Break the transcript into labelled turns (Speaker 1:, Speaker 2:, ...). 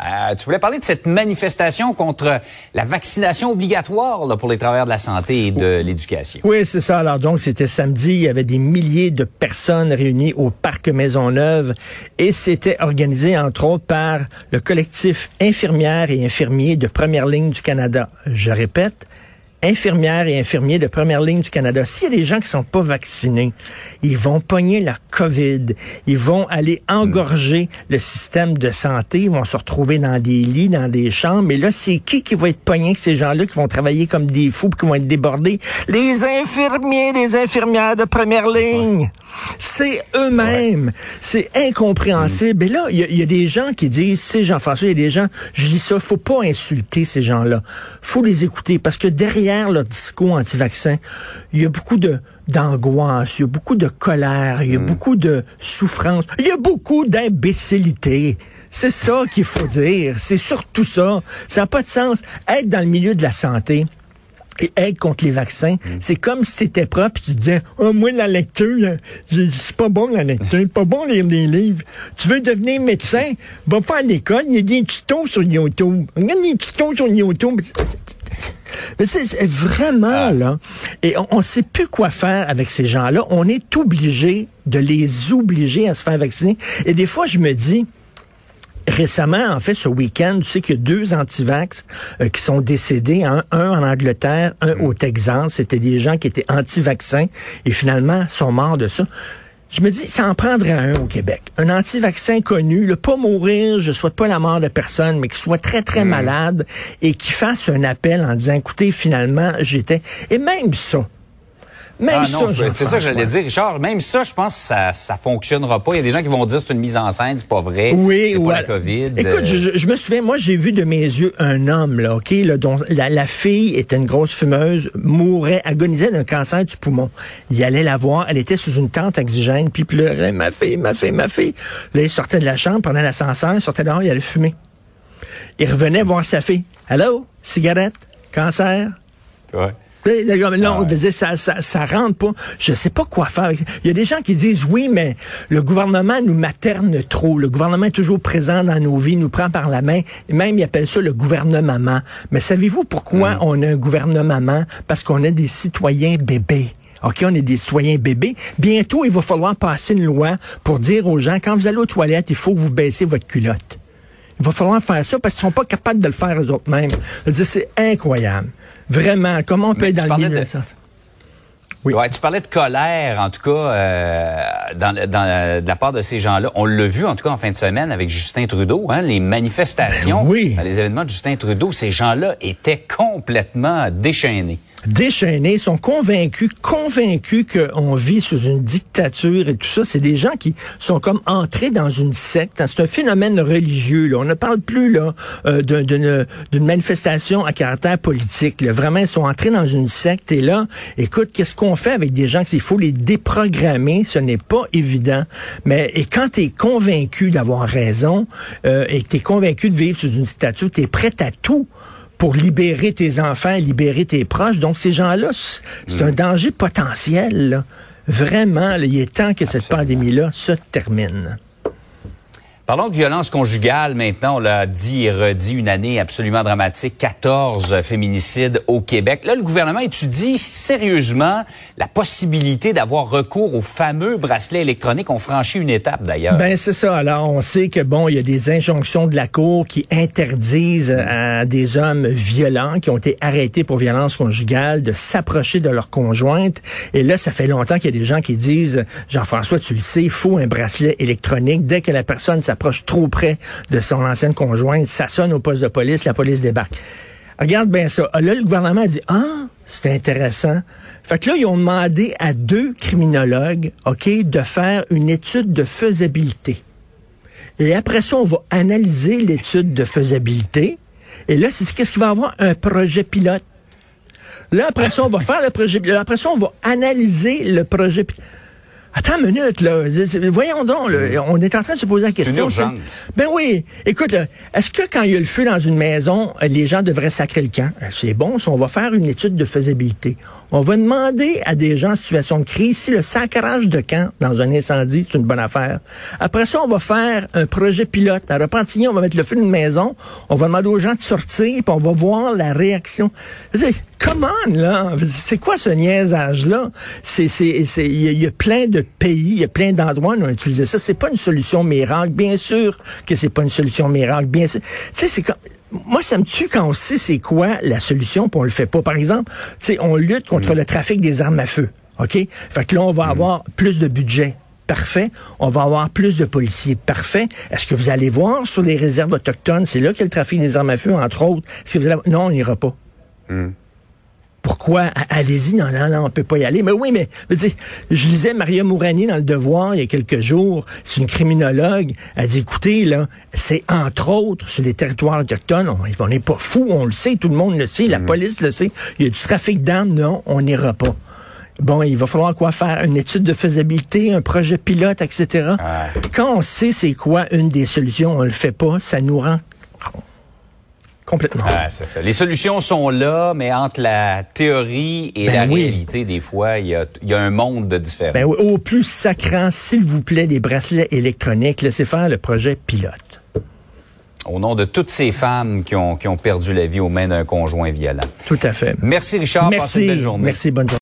Speaker 1: Euh, tu voulais parler de cette manifestation contre la vaccination obligatoire là, pour les travailleurs de la santé et de l'éducation.
Speaker 2: Oui, c'est ça. Alors donc, c'était samedi. Il y avait des milliers de personnes réunies au parc Maisonneuve et c'était organisé entre autres par le collectif infirmières et infirmiers de première ligne du Canada. Je répète, infirmières et infirmiers de première ligne du Canada, s'il y a des gens qui sont pas vaccinés, ils vont pogner la COVID, ils vont aller engorger le système de santé, ils vont se retrouver dans des lits, dans des chambres, mais là, c'est qui qui va être pogné ces gens-là qui vont travailler comme des fous qui vont être débordés? Les infirmiers, les infirmières de première ligne. C'est eux-mêmes. C'est incompréhensible. Et là, il y, a des gens qui disent, c'est Jean-François, il y a des gens, je dis ça, faut pas insulter ces gens-là. faut les écouter parce que derrière leur discours anti-vaccin, il y a beaucoup de d'angoisse, il y a beaucoup de colère, il y a beaucoup de souffrance, il y a beaucoup d'imbécilité. C'est ça qu'il faut dire. C'est surtout ça. Ça n'a pas de sens. Être dans le milieu de la santé, et être contre les vaccins. Mm. C'est comme si c'était propre, puis tu disais, oh, moi, la lecture, c'est pas bon la lecture, pas bon lire des livres. Tu veux devenir médecin, va faire l'école, il y a des tutos sur YouTube. Regarde des tutos sur YouTube. Mais c'est vraiment ah. là. Et on ne sait plus quoi faire avec ces gens-là. On est obligé de les obliger à se faire vacciner. Et des fois, je me dis, récemment, en fait, ce week-end, tu sais qu'il y a deux antivax euh, qui sont décédés, un en Angleterre, un mm. au Texas. C'était des gens qui étaient anti-vaccins et finalement sont morts de ça. Je me dis, ça en prendrait un au Québec. Un anti-vaccin connu, le pas mourir, je souhaite pas la mort de personne, mais qui soit très, très mm. malade et qui fasse un appel en disant, écoutez, finalement, j'étais... Et même ça, même ah ça,
Speaker 1: c'est ça que j'allais dire, Richard. Même ça, je pense que ça, ça fonctionnera pas. Il y a des gens qui vont dire c'est une mise en scène, c'est pas vrai.
Speaker 2: Oui,
Speaker 1: c'est pas la COVID.
Speaker 2: Écoute, je, je, me souviens, moi, j'ai vu de mes yeux un homme, là, OK, là, dont la, la, fille était une grosse fumeuse, mourait, agonisait d'un cancer du poumon. Il allait la voir, elle était sous une tente oxygène, puis pleurait, ma fille, ma fille, ma fille. Là, il sortait de la chambre, prenait l'ascenseur, il sortait dehors, il allait fumer. Il revenait voir sa fille. Hello, cigarette, cancer?
Speaker 1: Ouais.
Speaker 2: Non, ah ça, ça, ça rentre pas. Je sais pas quoi faire. Il y a des gens qui disent oui, mais le gouvernement nous materne trop. Le gouvernement est toujours présent dans nos vies, nous prend par la main. Et même, ils appellent ça le gouvernement. Mais savez-vous pourquoi mm. on a un gouvernement? Parce qu'on a des citoyens bébés. OK, on est des citoyens bébés. Bientôt, il va falloir passer une loi pour dire aux gens, quand vous allez aux toilettes, il faut que vous baissez votre culotte. Il va falloir faire ça parce qu'ils sont pas capables de le faire eux-mêmes. C'est incroyable. Vraiment, comment on peut être dans le milieu de ça?
Speaker 1: Oui. Ouais, tu parlais de colère, en tout cas, euh, dans, dans, de la part de ces gens-là. On l'a vu, en tout cas, en fin de semaine avec Justin Trudeau, hein, les manifestations,
Speaker 2: ben oui.
Speaker 1: les événements de Justin Trudeau. Ces gens-là étaient complètement déchaînés
Speaker 2: déchaînés, sont convaincus, convaincus qu'on vit sous une dictature et tout ça. C'est des gens qui sont comme entrés dans une secte. C'est un phénomène religieux. Là. On ne parle plus là euh, d'une manifestation à caractère politique. Là. Vraiment, ils sont entrés dans une secte. Et là, écoute, qu'est-ce qu'on fait avec des gens qu'il faut les déprogrammer? Ce n'est pas évident. Mais et quand tu es convaincu d'avoir raison euh, et que tu es convaincu de vivre sous une dictature, tu es prêt à tout pour libérer tes enfants, libérer tes proches. Donc, ces gens-là, c'est un mm. danger potentiel. Vraiment, il est temps que cette pandémie-là se termine.
Speaker 1: Parlons de violence conjugale maintenant. On l'a dit et redit, une année absolument dramatique, 14 féminicides au Québec. Là, le gouvernement étudie sérieusement la possibilité d'avoir recours au fameux bracelet électronique. On franchit une étape d'ailleurs.
Speaker 2: Ben c'est ça. Alors, on sait que bon, il y a des injonctions de la Cour qui interdisent à des hommes violents qui ont été arrêtés pour violence conjugale de s'approcher de leur conjointe. Et là, ça fait longtemps qu'il y a des gens qui disent, Jean-François, tu le sais, il faut un bracelet électronique. Dès que la personne s'approche approche trop près de son ancienne conjointe, ça sonne au poste de police, la police débarque. Regarde bien ça. Là, le gouvernement a dit, ah, c'est intéressant. Fait que là, ils ont demandé à deux criminologues, OK, de faire une étude de faisabilité. Et après ça, on va analyser l'étude de faisabilité. Et là, c'est qu'est-ce qu'il va avoir? Un projet pilote. Là, après ça, on va faire le projet pilote. Après ça, on va analyser le projet pilote. Attends une minute, là. Voyons donc, là. on est en train de se poser la question.
Speaker 1: Une urgence.
Speaker 2: Ben oui. Écoute, est-ce que quand il y a le feu dans une maison, les gens devraient sacrer le camp? C'est bon, si on va faire une étude de faisabilité. On va demander à des gens en situation de crise si le sacrage de camp dans un incendie, c'est une bonne affaire. Après ça, on va faire un projet pilote. À Repentigny, on va mettre le feu d'une maison, on va demander aux gens de sortir, puis on va voir la réaction. Come on, là! C'est quoi ce niaisage-là? C'est, c'est, c'est, il y, a plein de pays, il y a plein d'endroits où on a utilisé ça. C'est pas une solution miracle. Bien sûr que c'est pas une solution miracle. Bien sûr. Tu sais, c'est comme, moi, ça me tue quand on sait c'est quoi la solution, puis on le fait pas. Par exemple, tu sais, on lutte contre mm. le trafic des armes à feu. OK? Fait que là, on va mm. avoir plus de budget. Parfait. On va avoir plus de policiers. Parfait. Est-ce que vous allez voir sur les réserves autochtones, c'est là qu'il y a le trafic des armes à feu, entre autres? Non, on n'ira pas. Mm. Pourquoi? Allez-y, non, non, non, on peut pas y aller. Mais oui, mais je lisais Maria Mourani dans Le Devoir il y a quelques jours. C'est une criminologue. Elle dit, écoutez, là, c'est entre autres sur les territoires autochtones. On n'est pas fous, on le sait, tout le monde le sait, la mm. police le sait. Il y a du trafic d'armes, non, on n'ira pas. Bon, il va falloir quoi faire? Une étude de faisabilité, un projet pilote, etc. Quand on sait c'est quoi une des solutions, on le fait pas, ça nous rend Complètement.
Speaker 1: Ah, ça. Les solutions sont là, mais entre la théorie et ben la réalité, des fois, il y a, un monde de différence.
Speaker 2: Ben oui, au plus sacrant, s'il vous plaît, les bracelets électroniques, laissez faire le projet pilote.
Speaker 1: Au nom de toutes ces femmes qui ont, qui ont perdu la vie aux mains d'un conjoint violent.
Speaker 2: Tout à fait.
Speaker 1: Merci Richard.
Speaker 2: Merci.
Speaker 1: Passez une belle journée.
Speaker 2: Merci, bonne journée.